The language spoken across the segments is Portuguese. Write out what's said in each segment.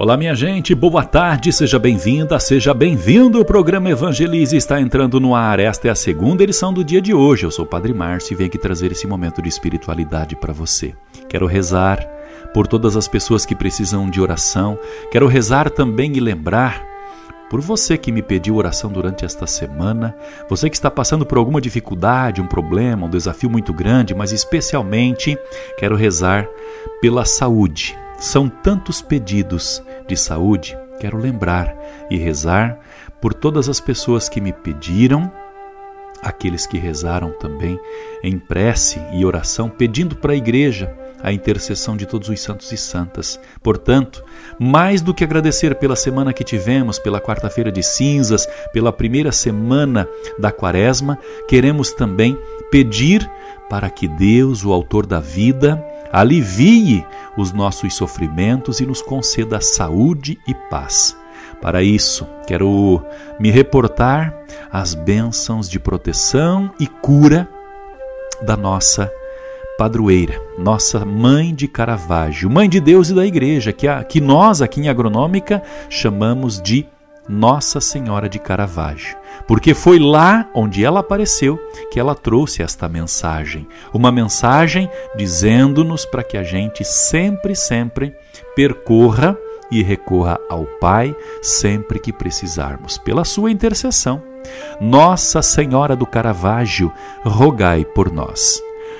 Olá, minha gente, boa tarde, seja bem-vinda, seja bem-vindo. O programa Evangelize está entrando no ar. Esta é a segunda edição do dia de hoje. Eu sou o Padre Márcio e venho aqui trazer esse momento de espiritualidade para você. Quero rezar por todas as pessoas que precisam de oração. Quero rezar também e lembrar por você que me pediu oração durante esta semana, você que está passando por alguma dificuldade, um problema, um desafio muito grande, mas especialmente quero rezar pela saúde. São tantos pedidos de saúde, quero lembrar e rezar por todas as pessoas que me pediram aqueles que rezaram também em prece e oração, pedindo para a igreja a intercessão de todos os santos e santas. Portanto, mais do que agradecer pela semana que tivemos, pela quarta-feira de cinzas, pela primeira semana da quaresma, queremos também pedir para que Deus, o Autor da vida, alivie os nossos sofrimentos e nos conceda saúde e paz. Para isso, quero me reportar às bênçãos de proteção e cura da nossa padroeira, nossa mãe de Caravaggio, mãe de Deus e da igreja, que, a, que nós aqui em Agronômica chamamos de Nossa Senhora de Caravaggio, porque foi lá onde ela apareceu que ela trouxe esta mensagem, uma mensagem dizendo-nos para que a gente sempre, sempre percorra e recorra ao Pai sempre que precisarmos, pela sua intercessão. Nossa Senhora do Caravaggio, rogai por nós.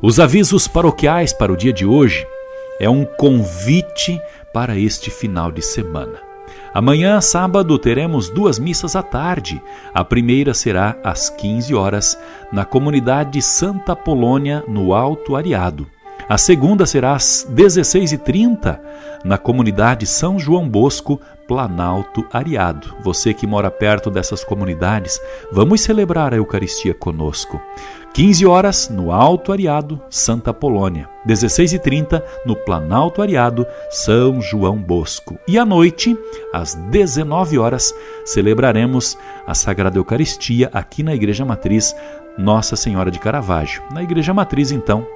Os avisos paroquiais para o dia de hoje é um convite para este final de semana. Amanhã, sábado, teremos duas missas à tarde. A primeira será às 15 horas na comunidade Santa Polônia, no Alto Ariado. A segunda será às 16h30 na comunidade São João Bosco, Planalto Ariado. Você que mora perto dessas comunidades, vamos celebrar a Eucaristia conosco. 15 horas no Alto Ariado, Santa Polônia. 16h30 no Planalto Ariado, São João Bosco. E à noite, às 19 horas, celebraremos a Sagrada Eucaristia aqui na Igreja Matriz Nossa Senhora de Caravaggio. Na Igreja Matriz, então,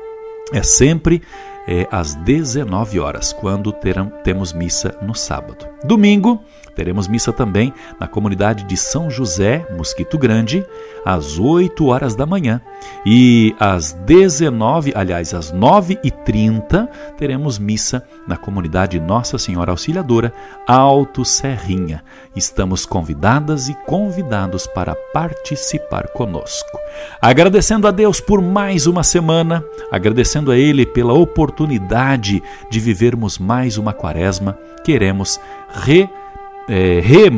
é sempre é, às 19 horas, quando terão, temos missa no sábado. Domingo, teremos missa também na comunidade de São José, Mosquito Grande, às 8 horas da manhã. E às 19, aliás, às 9h30, teremos missa na comunidade Nossa Senhora Auxiliadora, Alto Serrinha. Estamos convidadas e convidados para participar conosco. Agradecendo a Deus por mais uma semana, agradecendo a Ele pela oportunidade de vivermos mais uma quaresma, queremos re, é, re,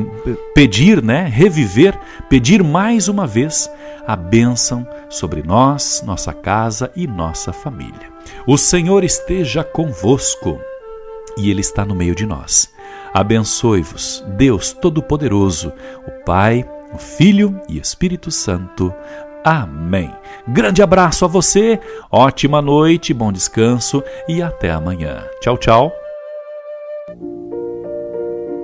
pedir, né, reviver, pedir mais uma vez a bênção sobre nós, nossa casa e nossa família. O Senhor esteja convosco e Ele está no meio de nós. Abençoe-vos, Deus Todo-Poderoso, o Pai, o Filho e Espírito Santo. Amém. Grande abraço a você, ótima noite, bom descanso e até amanhã. Tchau, tchau.